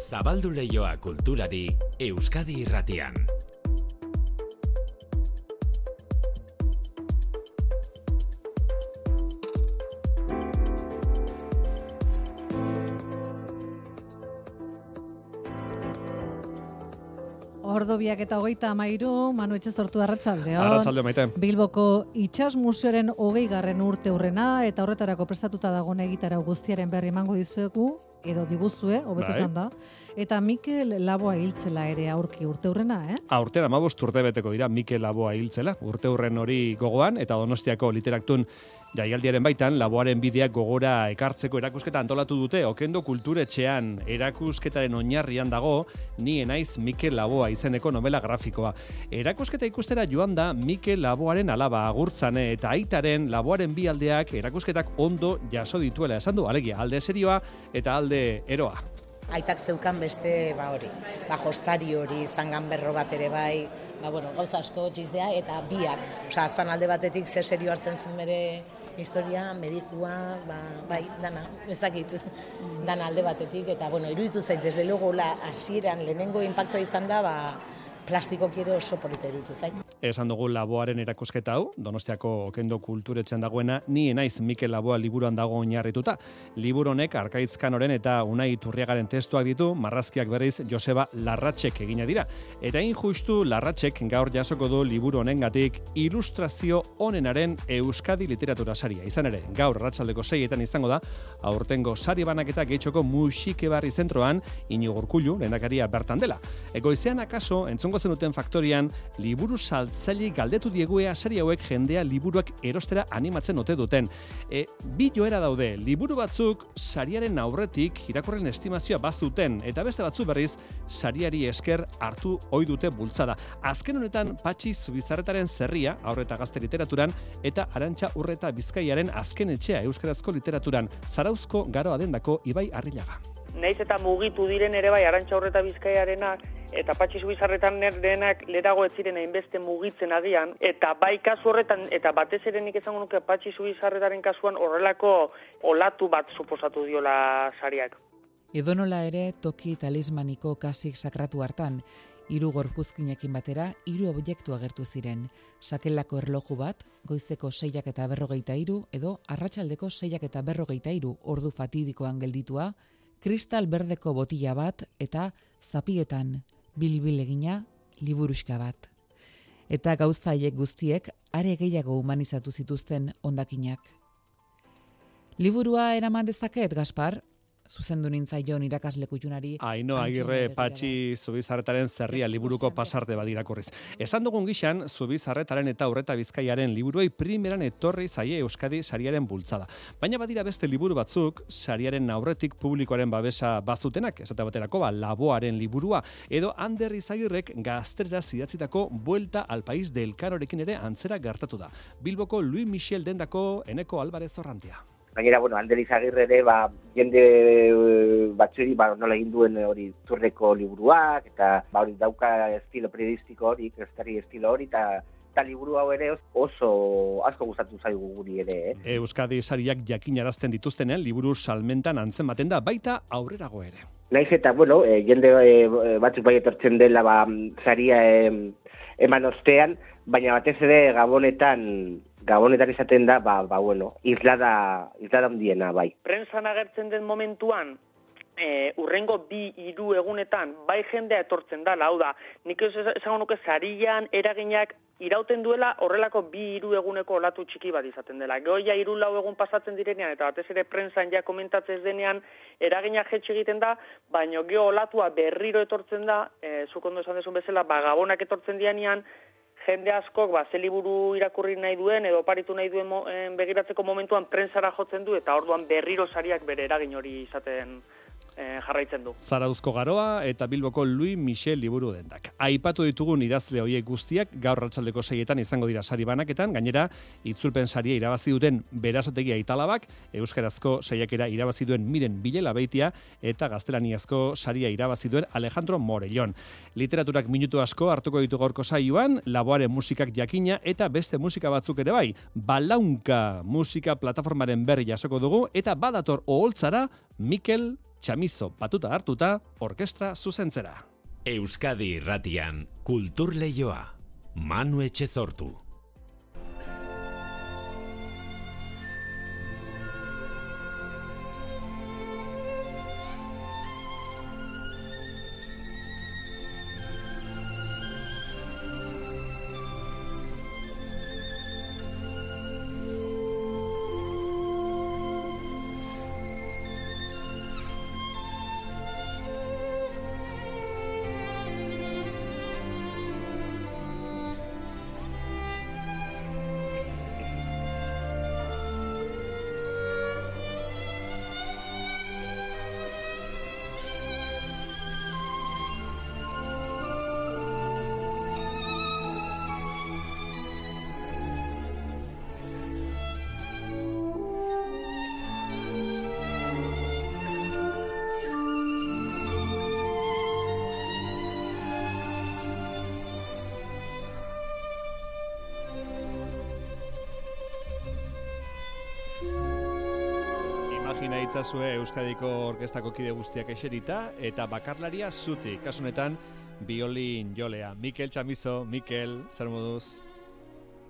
Zabaldu leioa kulturari Euskadi irratian. Ordo biak eta hogeita amairu, Manu Etxe sortu arratsaldeon. Arratsalde maite. Bilboko Itxas Museoaren hogei garren urte urrena eta horretarako prestatuta dagoen egitara guztiaren berri emango dizuegu, edo diguzue, hobeto Bai. esan da. Eta Mikel Laboa hiltzela ere aurki urte urrena, eh? Aurten amabost urte beteko dira Mikel Laboa hiltzela, urte hurren hori gogoan, eta donostiako literaktun jaialdiaren baitan, Laboaren bideak gogora ekartzeko erakusketa antolatu dute, okendo kulturetxean erakusketaren oinarrian dago, ni enaiz Mikel Laboa izeneko novela grafikoa. Erakusketa ikustera joan da Mikel Laboaren alaba agurtzane eta aitaren Laboaren bi aldeak erakusketak ondo jaso dituela esan du, alegia, alde serioa eta alde eroa. aitak zeukan beste ba hori, ba jostari hori, zangan berro bat ere bai, ba bueno, gauza asko txistea eta biak. Osea, zan alde batetik ze serio hartzen zuen bere historia, medikua, ba, bai, dana, ezakit, dana alde batetik, eta bueno, iruditu zait, desde luego, la hasieran lehenengo impactoa izan da, ba, plastiko ere oso polita iruditu zait. Esan dugu Laboaren erakusketa hau, Donostiako Okendo kulturetxean dagoena, ni enaiz Mikel Laboa liburuan dago oinarrituta. Liburu honek Arkaitz Kanoren eta Unai Turriagaren testuak ditu, marrazkiak berriz Joseba Larratxek egina dira. Eta justu Larratxek gaur jasoko du liburu honengatik ilustrazio onenaren Euskadi literatura saria. Izan ere, gaur arratsaldeko seietan izango da, aurtengo sari banaketa gehitxoko musike barri zentroan, inugurkulu, lehendakaria bertan dela. Egoizean akaso, entzungo zenuten faktorian, liburu saltzaile galdetu diegu ea sari hauek jendea liburuak erostera animatzen ote duten. E, bi joera daude, liburu batzuk sariaren aurretik irakurren estimazioa bazuten, eta beste batzu berriz sariari esker hartu ohi dute bultzada. Azken honetan Patxi Zubizarretaren zerria, aurreta gazte literaturan, eta Arantxa Urreta Bizkaiaren azken etxea euskarazko literaturan, zarauzko garoa dendako Ibai Arrilaga. Naiz eta mugitu diren ere bai arantxa horreta bizkaiarenak eta patxi zubizarretan denak lerago ez ziren hainbeste mugitzen agian eta bai kasu horretan eta batez ere nik esango nuke patxi zubizarretaren kasuan horrelako olatu bat suposatu diola sariak. Edonola ere toki talismaniko kasik sakratu hartan, hiru gorpuzkinekin batera hiru objektu agertu ziren. Sakelako erloju bat, goizeko seiak eta berrogeita hiru edo arratsaldeko seiak eta berrogeita hiru ordu fatidikoan gelditua, kristal berdeko botila bat eta zapietan bilbil egina liburuxka bat. Eta gauza haiek guztiek are gehiago humanizatu zituzten hondakinak. Liburua eraman dezaket, Gaspar? Zuzendu nintzaion irakasle kutxunari. Aino agirre patxi zubizarretaren zerria liburuko pasarte badirakurriz. Esan dugun gixan, zubizarretaren eta horreta bizkaiaren liburuei primeran etorri zaie Euskadi sariaren bultzada. Baina badira beste liburu batzuk, sariaren aurretik publikoaren babesa bazutenak, esate baterako ba, laboaren liburua, edo Ander Izagirrek gazterera zidatzitako Buelta al País del Carorekin ere antzera gertatu da. Bilboko Louis Michel dendako Eneko Alvarez Orrantia. Gainera, bueno, Ander Izagirre ere, ba, jende eh, batzueri, ba, nola egin duen hori turreko liburuak, eta ba, hori dauka estilo periodistiko hori, kristari estilo hori, eta eta liburu hau ere oso asko gustatu zaigu guri ere, eh? Euskadi sariak jakinarazten dituztenean liburu salmentan antzematen da baita aurrerago ere. Naiz eta, bueno, eh, jende eh, batzuk bai etortzen dela ba, saria eh, eman ostean, baina batez ere gabonetan gabonetan izaten da, ba, ba bueno, islada, islada handiena, bai. Prensan agertzen den momentuan, e, urrengo bi hiru egunetan bai jendea etortzen da, hau da, nik ez esango nuke zarian eraginak irauten duela horrelako bi hiru eguneko olatu txiki bat izaten dela. Goia hiru lau egun pasatzen direnean eta batez ere prensan ja komentatzen denean eraginak jetxe egiten da, baino geho olatua berriro etortzen da, e, zuk ondo esan desun bezala, ba, gabonak etortzen dianean, jende askok ba, ze liburu irakurri nahi duen edo paritu nahi duen mo, eh, begiratzeko momentuan prensara jotzen du eta orduan berriro sariak bere eragin hori izaten eh, jarraitzen du. Zarauzko garoa eta Bilboko Louis Michel liburu dendak. Aipatu ditugun idazle hoiek guztiak gaur ratzaldeko seietan izango dira sari banaketan, gainera itzulpen saria irabazi duten berasategia italabak, euskarazko saiakera irabazi duen miren bilela beitia eta gaztelaniazko saria irabazi duen Alejandro Morellón. Literaturak minutu asko hartuko ditu gaurko saioan, laboaren musikak jakina eta beste musika batzuk ere bai. Balaunka musika plataformaren berri jasoko dugu eta badator oholtzara Mikel txamizo batuta hartuta orkestra zuzentzera. Euskadi irratian kultur leioa. Manu Etxezortu. Itzazue Euskadiko orkestako kide guztiak eserita eta bakarlaria zuti, kasunetan biolin jolea. Mikel Txamizo, Mikel, zer moduz?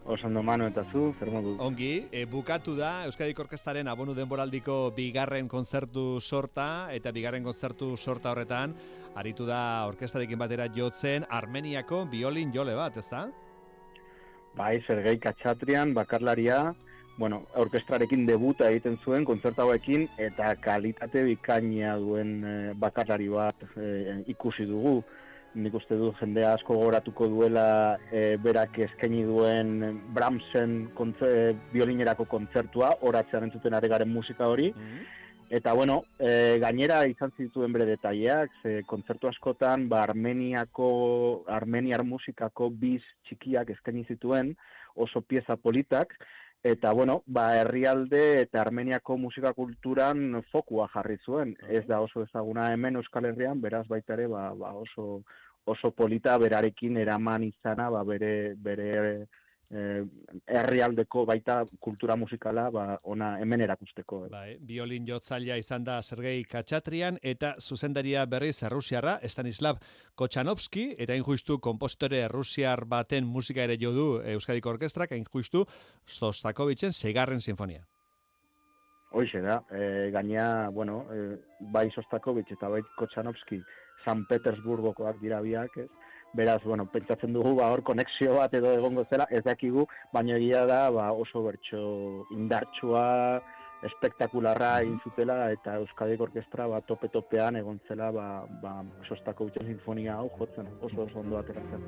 Osando mano eta zu, zer moduz? Ongi, e, bukatu da Euskadiko orkestaren abonu denboraldiko bigarren kontzertu sorta eta bigarren kontzertu sorta horretan aritu da orkestarekin batera jotzen Armeniako biolin jole bat, ezta? Bai, Sergei Katxatrian, bakarlaria, bueno, orkestrarekin debuta egiten zuen kontzertu hauekin eta kalitate bikaina duen eh, bakarlari bat eh, ikusi dugu. Nik uste du jendea asko gogoratuko duela eh, berak eskaini duen Brahmsen kontze, biolinerako kontzertua, horatzean entzuten ari garen musika hori. Eta bueno, e, gainera izan zituen bere detaileak, ze kontzertu askotan ba Armeniako Armeniar musikako biz txikiak eskaini zituen oso pieza politak eta bueno, ba herrialde eta Armeniako musika kulturan fokua jarri zuen. Ez da oso ezaguna hemen Euskal Herrian, beraz baita ere ba, ba oso oso polita berarekin eraman izana ba bere bere herrialdeko baita kultura musikala ba ona hemen erakusteko. eh. Bai, biolin jotzailea izan da Sergei Katxatrian eta zuzendaria berriz Errusiarra Stanislav Kotxanovski eta injustu kompositore Errusiar baten musika ere jo du Euskadiko Orkestrak injustu Sostakovitzen Segarren Sinfonia. Hoixe da, e, gaina, bueno, e, bai Sostakovich eta bai Kotxanovski San Petersburgokoak dira biak, ez? Beraz, bueno, pentsatzen dugu ba hor konexio bat edo egongo zela, ez dakigu, baina egia da ba oso bertso indartsua, espektakularra egin zutela eta Euskadiko Orkestra ba tope topean egon zela ba ba Sostakovichen sinfonia hau jotzen, oso oso ondo ateratzen.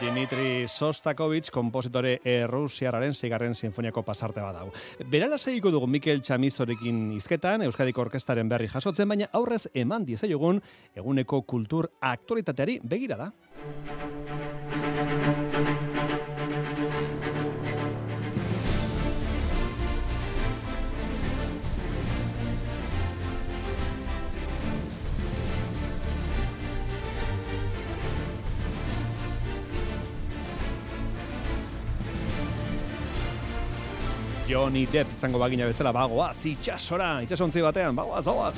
Dimitri Sostakovich, kompositore errusiarraren zigarren sinfoniako pasarte badau. Berala segiko dugu Mikel Txamizorekin izketan, Euskadiko Orkestaren berri jasotzen, baina aurrez eman dizaiogun eguneko kultur aktualitateari begira da. Johnny Depp izango bagina bezala bagoaz itxasora, itxasontzi batean, bagoaz, bagoaz.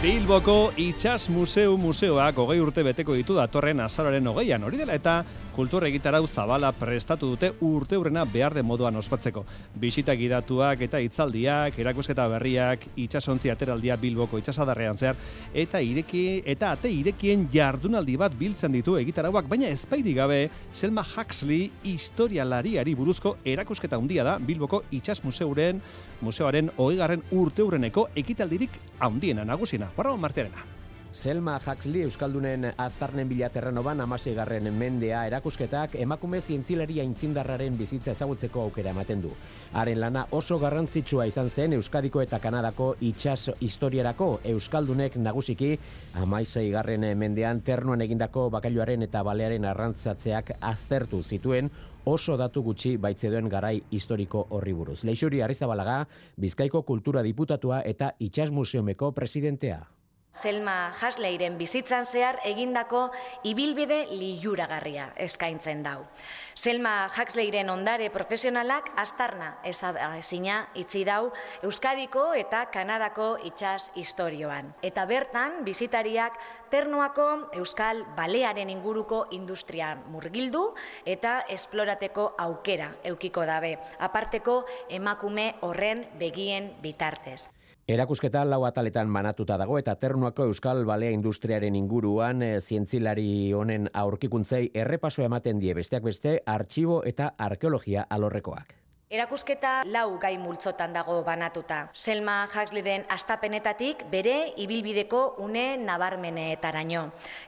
Bilboko Itxas Museu Museoak hogei urte beteko ditu datorren azararen hogeian hori dela eta kultur egitarau zabala prestatu dute urte urrena behar de moduan ospatzeko. Bisita gidatuak eta hitzaldiak, erakusketa berriak, itxasontzi ateraldia Bilboko itxasadarrean zehar, eta ireki eta ate irekien jardunaldi bat biltzen ditu egitarauak, baina ezpaidi gabe Selma Huxley historialariari buruzko erakusketa handia da Bilboko Itxas Museuren museoaren hogeigarren urte urreneko ekitaldirik handiena nagusiena. Paragon martearena. Selma Huxley Euskaldunen aztarnen bila terrenoban garren mendea erakusketak emakume zientzilaria intzindarraren bizitza ezagutzeko aukera ematen du. Haren lana oso garrantzitsua izan zen Euskadiko eta Kanadako itxas historiarako Euskaldunek nagusiki amaisei garren mendean ternuan egindako bakailuaren eta balearen arrantzatzeak aztertu zituen oso datu gutxi baitzedoen garai historiko horri buruz. Leixuri Arrizabalaga, Bizkaiko Kultura Diputatua eta Itxas Museumeko presidentea. Selma Hasleiren bizitzan zehar egindako ibilbide liuragarria eskaintzen dau. Selma Hasleiren ondare profesionalak astarna ezina itzi dau Euskadiko eta Kanadako itxas historioan. Eta bertan, bizitariak ternuako Euskal Balearen inguruko industria murgildu eta esplorateko aukera eukiko dabe, aparteko emakume horren begien bitartez. Erakusketa lau ataletan banatuta dago eta ternuako Euskal Balea Industriaren inguruan e, zientzilari honen aurkikuntzei errepaso ematen die besteak beste artxibo eta arkeologia alorrekoak. Erakusketa lau gai multzotan dago banatuta. Selma Huxleyren astapenetatik bere ibilbideko une nabarmenetaraino.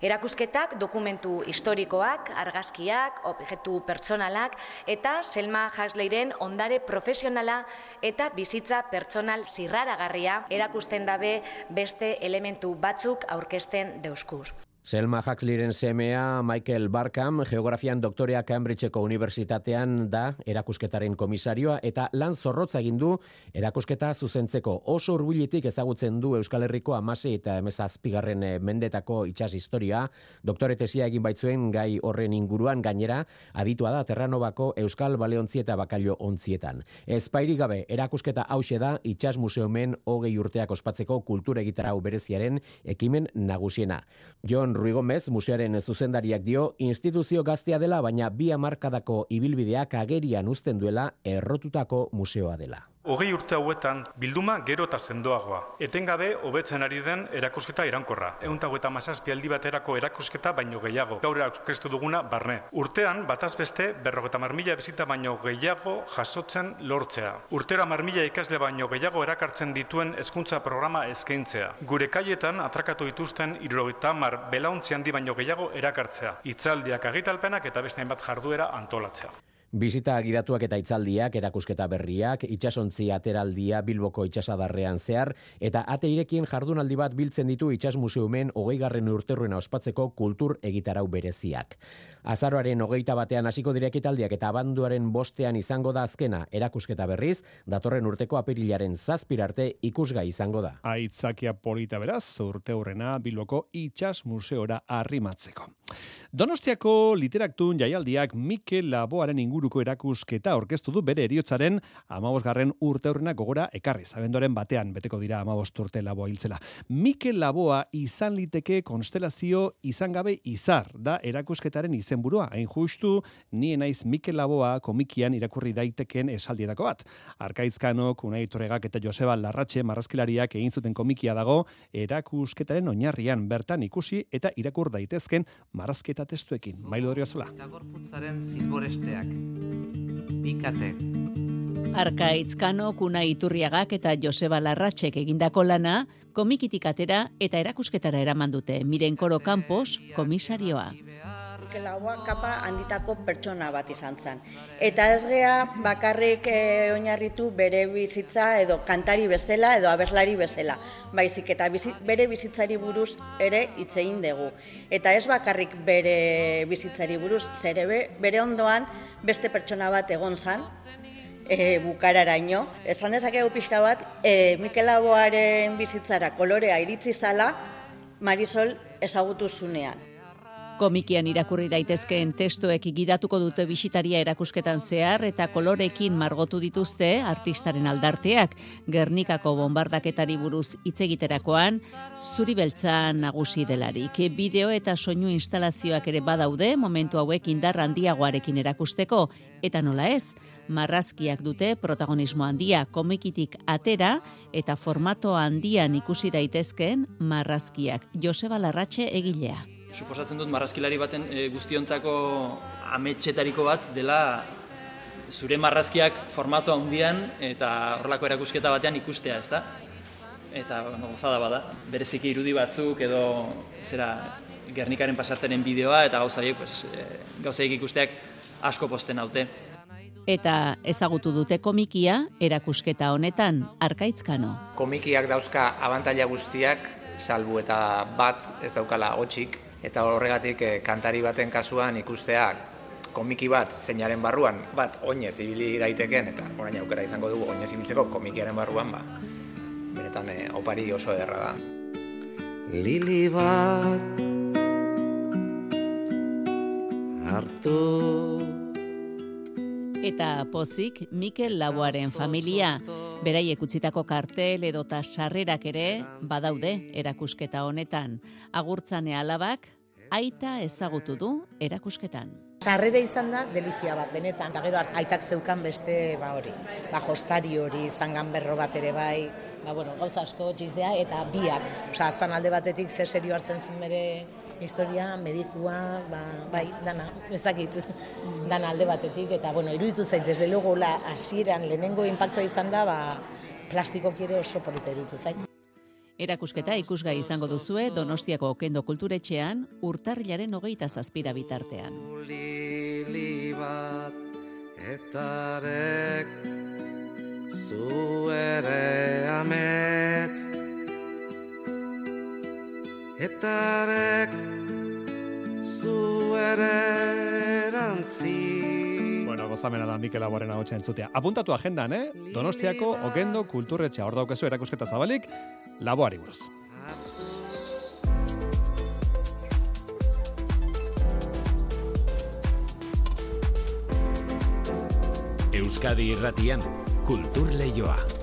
Erakusketak dokumentu historikoak, argazkiak, objektu pertsonalak eta Selma Huxleyren ondare profesionala eta bizitza pertsonal zirraragarria erakusten dabe beste elementu batzuk aurkezten deuskuz. Selma Huxleyren semea Michael Barkam, geografian doktorea Cambridgeko unibertsitatean da erakusketaren komisarioa eta lan zorrotza egin du erakusketa zuzentzeko oso hurbiletik ezagutzen du Euskal Herriko amase eta emezazpigarren eh, mendetako itxas historia, doktore tesia egin baitzuen gai horren inguruan gainera, aditua da Terranobako Euskal Baleontzi eta Bakailo ontzietan. Ez gabe, erakusketa hause da itxas museumen hogei urteak ospatzeko kultura egitarau bereziaren ekimen nagusiena. Rui Gomez, musearen zuzendariak dio, instituzio gaztea dela, baina bi amarkadako ibilbideak agerian uzten duela errotutako museoa dela. Hogei urte hauetan, bilduma gero eta sendoagoa. Etengabe, hobetzen ari den erakusketa irankorra. Egun eta mazazpi aldi baterako erakusketa baino gehiago. Gaur erakuskestu duguna, barne. Urtean, bataz beste, berrogeta marmila bizita baino gehiago jasotzen lortzea. Urtera marmila ikasle baino gehiago erakartzen dituen hezkuntza programa eskaintzea. Gure kaietan, atrakatu dituzten, irrogeta mar belauntzi handi baino gehiago erakartzea. Itzaldiak agitalpenak eta beste bat jarduera antolatzea. Bizita gidatuak eta itzaldiak, erakusketa berriak, itxasontzi ateraldia Bilboko itxasadarrean zehar, eta ate irekin jardunaldi bat biltzen ditu itxas museumen hogei garren urterruena ospatzeko kultur egitarau bereziak. Azaroaren hogeita batean hasiko direkitaldiak eta abanduaren bostean izango da azkena erakusketa berriz, datorren urteko apirilaren zazpirarte ikusgai izango da. Aitzakia polita beraz, urte hurrena Bilboko itxas museora arrimatzeko. Donostiako literaktun jaialdiak Mikel Laboaren inguruko erakusketa orkestu du bere eriotzaren amabosgarren urte horrena gogora ekarri. Zabendoren batean beteko dira amabost urte Laboa hiltzela. Mikel Laboa izan liteke konstelazio izan gabe izar da erakusketaren izenburua. Hain justu, ni naiz Mikel Laboa komikian irakurri daiteken esaldietako bat. Arkaizkanok, Unai Torregak eta Joseba Larratxe marrazkilariak egin zuten komikia dago erakusketaren oinarrian bertan ikusi eta irakur daitezken marrazketa eta testuekin. Mailu dori ozola. Gorputzaren zilboresteak. Bikate. Arkaitz Kano, Kuna Iturriagak eta Joseba Larratxek egindako lana, komikitik atera eta erakusketara eraman dute. Miren Koro Campos, komisarioa. Mikel kapa handitako pertsona bat izan zen. Eta ez gea bakarrik e, oinarritu bere bizitza edo kantari bezala edo abeslari bezala. Baizik eta bere bizitzari buruz ere hitzein dugu. Eta ez bakarrik bere bizitzari buruz, zere bere ondoan beste pertsona bat egon zen, e, bukararaino. Esan dezakegu pixka bat, e, Mikel bizitzara kolorea iritzi zala, Marisol ezagutu zunean. Komikian irakurri daitezkeen testuek gidatuko dute bisitaria erakusketan zehar eta kolorekin margotu dituzte artistaren aldarteak Gernikako bombardaketari buruz hitz egiterakoan zuri beltza nagusi delarik. Bideo eta soinu instalazioak ere badaude momentu hauek indar handiagoarekin erakusteko eta nola ez, marrazkiak dute protagonismo handia komikitik atera eta formato handian ikusi daitezkeen marrazkiak. Joseba Larratxe egilea suposatzen dut marrazkilari baten e, guztiontzako ametxetariko bat dela zure marrazkiak formato handian eta horrelako erakusketa batean ikustea, ezta? eta bueno, gozada bada. Bereziki irudi batzuk edo zera Gernikaren pasartenen bideoa eta gauza horiek pues, e, gauza ikusteak asko posten haute. Eta ezagutu dute komikia erakusketa honetan arkaitzkano. Komikiak dauzka abantaila guztiak, salbu eta bat ez daukala gotxik, eta horregatik eh, kantari baten kasuan ikusteak komiki bat zeinaren barruan, bat oinez ibili daiteken, eta orain aukera izango dugu oinez ibiltzeko komikiaren barruan, ba, benetan eh, opari oso ederra da. Lili bat hartu Eta pozik Mikel Laboaren familia, beraiek utzitako kartel edota sarrerak ere badaude erakusketa honetan. Agurtzane alabak aita ezagutu du erakusketan. Sarrera izan da delizia bat, benetan. Eta gero aitak zeukan beste ba hori. Ba jostari hori, zangan berro bat ere bai. Ba bueno, gauza asko txizdea eta biak. Osa, zan alde batetik ze serio hartzen zuen bere historia, medikua, ba, bai, dana, ezakit, dana alde batetik, eta, bueno, iruditu zait, desde luego, la, asieran, lehenengo impactoa izan da, ba, plastiko kire oso polita iruditu zait. Erakusketa ikusgai izango duzue Donostiako Okendo Kulturetxean urtarrilaren hogeita zazpira bitartean. etarek zu ere ametz etarek zu ere erantzi. Bueno, gozamena da Mikel Aboren hau entzutea. Apuntatu agendan, eh? Donostiako okendo kulturretxea. Hor daukezu erakusketa zabalik, laboari buruz. Euskadi irratian, kultur lehioa.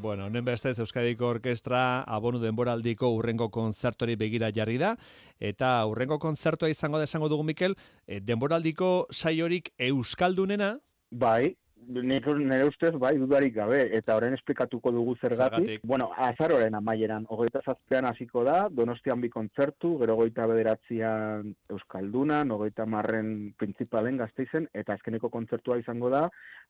Bueno, honen bestez Euskadiko Orkestra abonu denboraldiko urrengo konzertori begira jarri da, eta urrengo konzertua izango da esango dugu Mikel, eh, denboraldiko saiorik Euskaldunena? Bai, nire ustez, bai, dudarik gabe, eta horren esplikatuko dugu zergatik. Bueno, azaroren amaieran, hogeita zazpean hasiko da, donostian bi kontzertu, gero goita bederatzean Euskalduna, hogeita marren principalen gazteizen, eta azkeneko kontzertua izango da,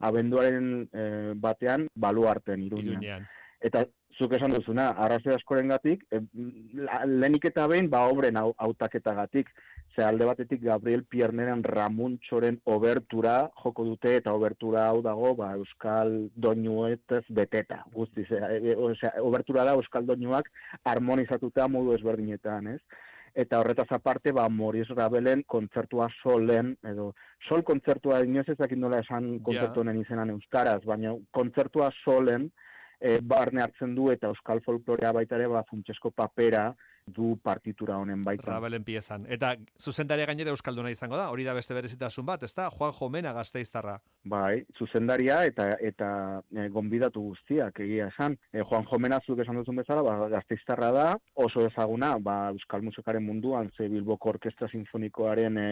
abenduaren eh, batean, baluarten, irunean. Eta zuk esan duzuna, arrazoi askoren gatik, e, lehenik eta behin, ba, obren autaketagatik. Ze alde batetik Gabriel Pierneren Ramuntxoren obertura joko dute eta obertura hau dago ba, Euskal Doinuetez beteta. Guztiz, e, e, osea, obertura da Euskal Doinuak harmonizatuta modu ezberdinetan, ez? Eta horretaz aparte, ba, Moris Rabelen kontzertua solen, edo sol kontzertua inoz ezakin nola esan kontzertu honen izenan euskaraz, baina kontzertua solen, e, barne hartzen du eta euskal folklorea baita ere ba funtsesko papera du partitura honen baita. Rabelen piezan. Eta zuzendaria gainera euskalduna izango da, hori da beste berezitasun bat, ezta? Juan Jomena gazteiztarra. Bai, zuzendaria eta eta e, gonbidatu guztiak egia esan. E, Juan Jomena zuk esan duzun bezala, ba, gazteiztarra da, oso ezaguna, ba, euskal musikaren munduan, ze Bilboko Orkestra Sinfonikoaren e,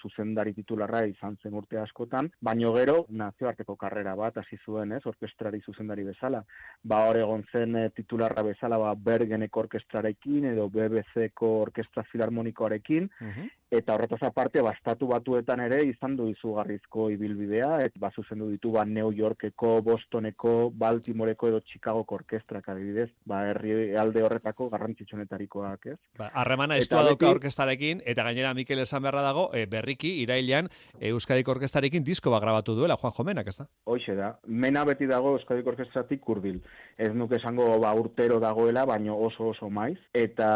zuzendari titularra izan zen urte askotan, baino gero nazioarteko karrera bat hasi zuen, ez, orkestrari zuzendari bezala. Ba, hor egon zen e, titularra bezala, ba, Bergeneko orkestrarekin edo BBC-ko orkestra filarmonikoarekin, uh eta horretaz aparte, bastatu batuetan ere izan du izugarrizko ibilbidea, eta ba, zuzendu ditu ba, New Yorkeko, Bostoneko, Baltimoreko edo Chicagoko orkestrak adibidez, ba, herri alde horretako garrantzitsunetarikoak, ez? Ba, harremana estua dauka orkestarekin, eta gainera Mikel esan beharra dago, e, berriki, irailean, e, Euskadiko orkestarekin disko ba grabatu duela, Juan Jomenak, ez da? Hoxe da, mena beti dago Euskadiko orkestratik kurbil. Ez nuke esango ba, urtero dagoela, baino oso oso maiz, eta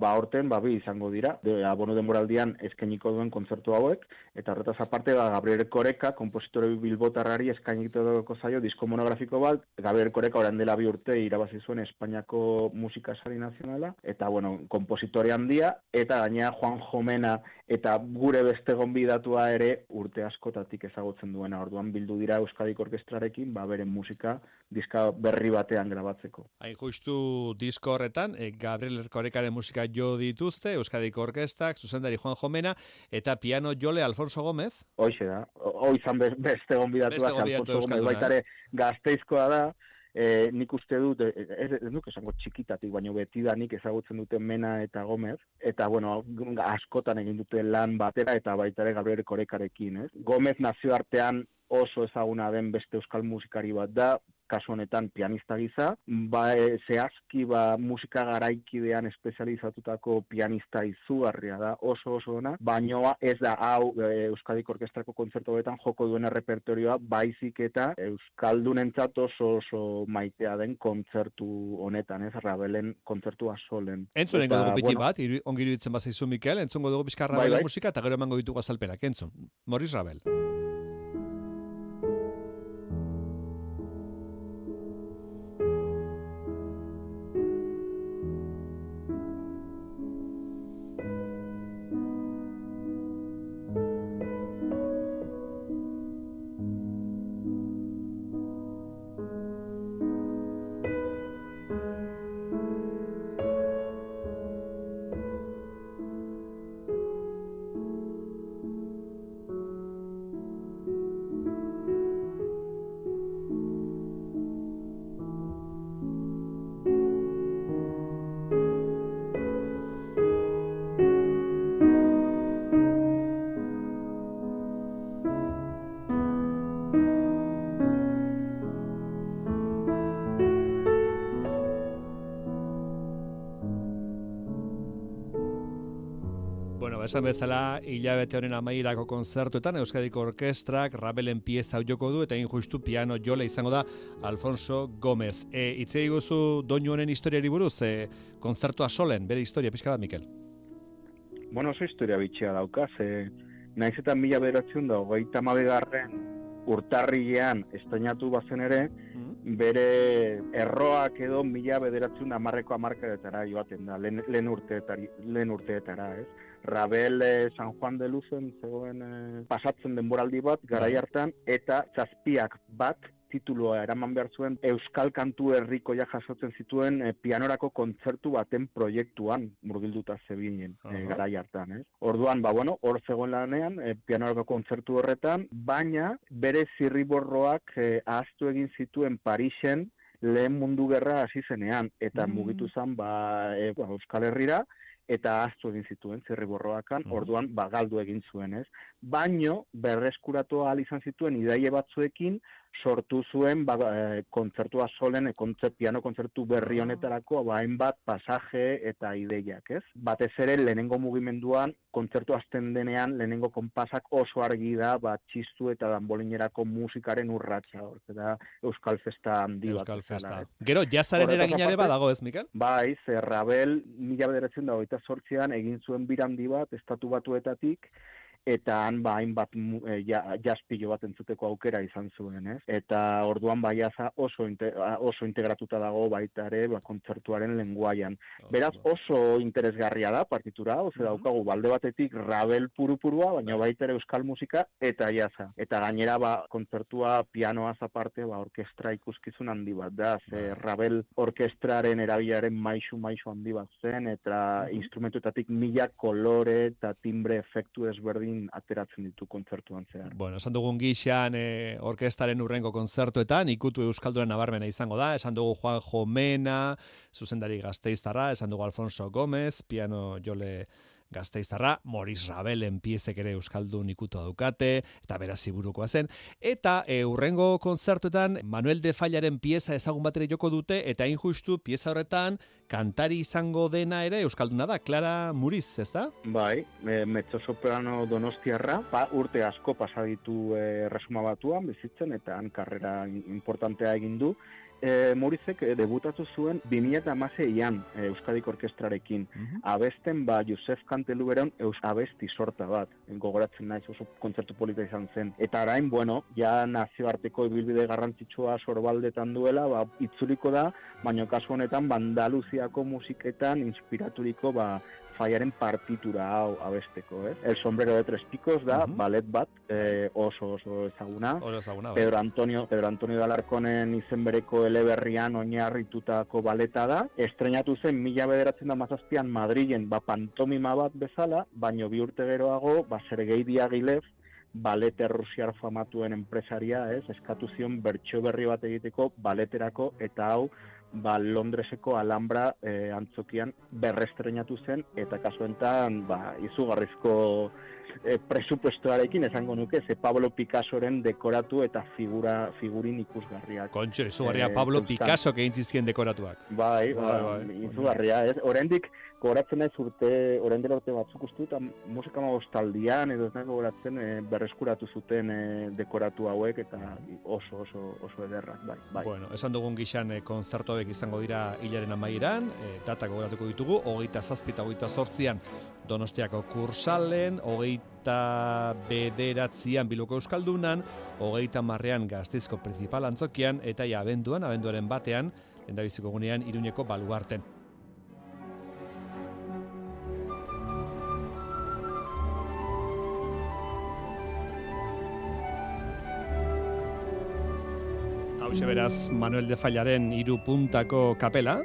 ba horten ba bi izango dira. De abono denboraldian eskainiko duen kontzertu hauek eta horretaz aparte ba Gabriel Koreka, konpositore bilbotarrari eskainiko zaio disko monografiko bat. Gabriel Koreka orain dela bi urte irabazi zuen Espainiako musika sari nazionala eta bueno, konpositore handia eta gainea Juan Jomena eta gure beste gonbidatua ere urte askotatik ezagutzen duena. Orduan bildu dira Euskadiko orkestrarekin ba beren musika diska berri batean grabatzeko. Hain justu disko horretan, e, Gabriel Korekaren musika jo dituzte, Euskadiko Orkestak, zuzendari Juan Jomena, eta piano jole Alfonso Gómez. Hoize da, hoizan beste gonbidatu da, Alfonso Gómez, baitare gazteizkoa da, e, nik uste dut, e, ez, ez nuk esango txikitatik, baina beti da nik ezagutzen duten Mena eta Gomez, eta bueno, askotan egin dute lan batera eta baitare Gabriel Korekarekin, ez? Gomez nazioartean oso ezaguna den beste euskal musikari bat da, kasu honetan pianista giza, ba, e, zehazki ba, musika garaikidean espezializatutako pianista izugarria da, oso oso ona, baino ez da hau e, Euskadik Orkestrako kontzertuetan joko duen repertorioa, baizik eta Euskaldunentzat oso oso maitea den kontzertu honetan, ez, Rabelen kontzertua solen. Entzun dugu piti bueno, bat, ongiru ditzen bazaizu Mikel, entzungo dugu bizka bai, bai, musika, eta gero emango ditugu azalpenak, entzun. Morris Rabel. Esan bezala, hilabete honen amairako konzertuetan Euskadiko Orkestrak Rabelen pieza joko du eta injustu piano jole izango da Alfonso Gomez. E, itzei guzu doinu honen historiari buruz, e, konzertua solen, bere historia, pixka bat, Mikel? Bueno, oso historia bitxea daukaz, e, naiz eta mila beratzen da, hogeita mabegarren urtarrilean estainatu bazen ere, mm. bere erroak edo mila bederatzen amarreko amarkadetara joaten da, lehen, lehen, urteetara, lehen urteetara, ez? Rabel eh, San Juan de Luzen zegoen eh, pasatzen denboraldi bat, garai bai. hartan, eta zazpiak bat tituloa eraman behar zuen Euskal Kantu Herriko ja jasotzen zituen eh, pianorako kontzertu baten proiektuan murgilduta zebinen uh garai hartan, eh? Orduan, ba bueno, hor zegoen lanean eh, pianorako kontzertu horretan, baina bere zirriborroak eh, ahaztu egin zituen Parisen lehen mundu gerra hasi zenean eta mm. mugitu zen ba, e, Euskal Herrira eta aztu egin zituen zirriborroakan, mm. orduan bagaldu egin zuen, ez? Baino berreskuratu ahal izan zituen idaie batzuekin sortu zuen ba, e, kontzertua solen, e, kontzert, piano kontzertu berri ah. honetarako ba, hainbat pasaje eta ideiak, ez? Batez ere lehenengo mugimenduan kontzertu azten denean lehenengo konpasak oso argi da ba, txistu eta danbolinerako musikaren urratsa, hor, eta Euskal Festa handi bat. Euskal Festa. Gero, jazaren eraginare badago ez, Mikel? Bai, Rabel mila bederatzen da, oita sortzean, egin zuen birandi bat, estatu batuetatik, eta han ba hainbat e, ja, jaspilo bat entzuteko aukera izan zuen, ez? Eta orduan bai oso oso integratuta dago baita ere ba kontzertuaren lenguaian. Beraz oso interesgarria da partitura, oso daukagu balde batetik Rabel purupurua, baina baita ere euskal musika eta jaza. Eta gainera ba kontzertua pianoa aparte ba orkestra ikuskizun handi bat da, ze Rabel orkestraren erabilaren maisu maisu handi bat zen eta instrumentuetatik mila kolore eta timbre efektu ezberdin ateratzen ditu kontzertuan zehar. Bueno, esan dugun gixan e, orkestaren urrengo kontzertuetan, ikutu Euskalduren nabarmena izango da, esan dugu Juan Jomena, zuzendari gazteiztarra, esan dugu Alfonso Gómez, piano jole gazteiztarra, Moris Rabelen piezek ere Euskaldun ikutu dukate, eta beraz ziburukoa zen. Eta e, urrengo konzertuetan, Manuel de Fallaren pieza ezagun batera joko dute, eta injustu pieza horretan, kantari izango dena ere Euskalduna da, Clara Muriz, ez da? Bai, e, mezzo soprano donostiarra, ba, urte asko pasaditu e, resuma batuan, bizitzen, eta han karrera importantea egin du, e, Morizek e, debutatu zuen 2016an e, Euskadik Orkestrarekin. Mm Abesten ba Josef Kantelu beron eus abesti sorta bat. Gogoratzen naiz oso kontzertu polita izan zen. Eta arain, bueno, ja nazioarteko ibilbide garrantzitsua sorbaldetan duela, ba, itzuliko da, baina kasu honetan Bandaluziako musiketan inspiraturiko ba, faiaren partitura hau abesteko, eh? El sombrero de tres picos da, uh ballet bat, eh, oso oso ezaguna. Oso ezaguna, bai. Pedro Antonio, Pedro Antonio Dalarkonen izen bereko eleberrian oinarritutako baleta da. Estrenatu zen mila bederatzen da mazazpian Madrilen, ba, pantomima bat bezala, baino bi urte geroago, ba, Sergei Diaghilev, balete rusiar famatuen enpresaria, ez, eskatu zion bertso berri bat egiteko baleterako, eta hau, ba, Londreseko Alhambra e, antzokian berrestrenatu zen eta kasuentan ba, izugarrizko e, presupuestoarekin esango nuke, ze Pablo Picassoren dekoratu eta figura figurin ikusgarriak. Kontxo, izugarria Pablo zeuzkan. Picasso egin zizkien dekoratuak. Bai, Bai, bai, bai. izugarria, ez? Oraindik gogoratzen naiz urte, orain dela urte batzuk uste dut, musika magostaldian, edo ez nahi gogoratzen, e, berreskuratu zuten e, dekoratu hauek, eta oso, oso, oso ederrak, bai, bai. Bueno, esan dugun gixan e, konzertu hauek izango dira hilaren amaieran, e, datak gogoratuko ditugu, hogeita zazpi eta hogeita zortzian Donostiako kursalen, hogeita bederatzian Biloko Euskaldunan, hogeita marrean gaztizko principal antzokian, eta ja abenduan, abenduaren batean, lendabiziko gunean, iruñeko baluarten. Hau beraz Manuel de Fallaren hiru puntako kapela,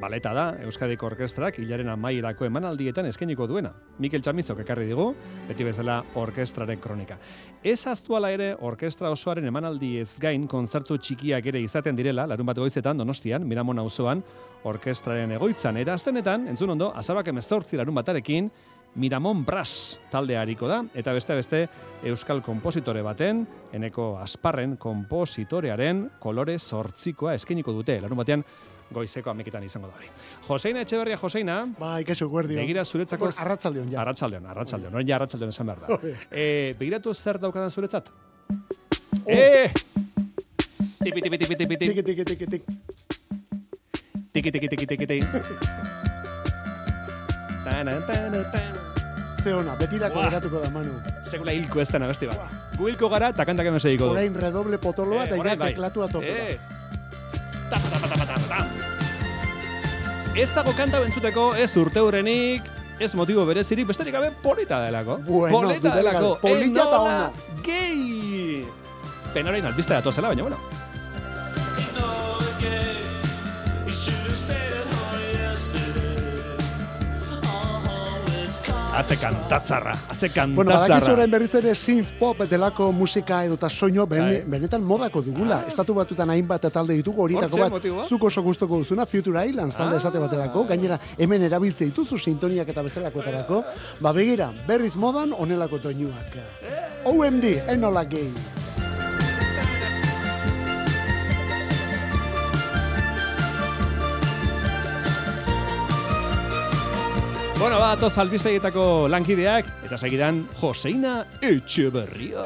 baleta da, Euskadiko Orkestrak hilaren amaierako emanaldietan eskainiko duena. Mikel Txamizok ekarri digu, beti bezala orkestraren kronika. Ez aztuala ere orkestra osoaren emanaldi ez gain kontzertu txikiak ere izaten direla, larun bat goizetan Donostian, Miramon auzoan orkestraren egoitzan. Era aztenetan, entzun ondo, azabak emezortzi larun batarekin, Miramon Brass taldea hariko da, eta beste beste Euskal kompositore baten, eneko asparren kompositorearen kolore sortzikoa eskeniko dute, larun batean goizeko ameketan izango da hori. Joseina Etxeberria, Joseina. Bai, kesu guardio. Begira zuretzako... Arratsaldeon ja. Arratsaldeon, arratsaldeon. Orain ja arratsaldeon esan behar da. Eh, begiratu zer daukadan zuretzat? Eh! Tipi, tipi, tipi, tipi, tipi. Tiki, tiki, tiki, tiki. Tiki, tiki, tiki, tiki, tiki. Ze ona, betirako geratuko da, Manu. Sekula hilko ez dena besti bat. Gu hilko gara, eta kantak hemen segiko du. Orain redoble potoloa eta Eh, orain ja bai. teklatua topera. Eh. Tapa, tapa, tapa, tapa, tapa. Ez dago kanta bentzuteko, ez urte hurrenik, ez motibo berezirik, besterik gabe polita delako. Bueno, polita delako. polita eta ona. Gay! Penorain albiste datozela, baina bueno. Haze kantatzarra, haze Bueno, badakizu kantatzarra. orain berriz ere synth pop delako musika edota soinu ben, Bai. benetan modako dugula. Estatu batutan hainbat talde ditugu horietako bat motiboa? zuk oso gustoko duzuna Future Islands talde Ah. esate baterako. Gainera hemen erabiltze dituzu sintoniak eta bestelakoetarako. Ba begira, berriz modan onelako toinuak. OMD, enola gay. Bueno, ba, toz albistegietako lankideak, eta segidan Joseina Etxeberria.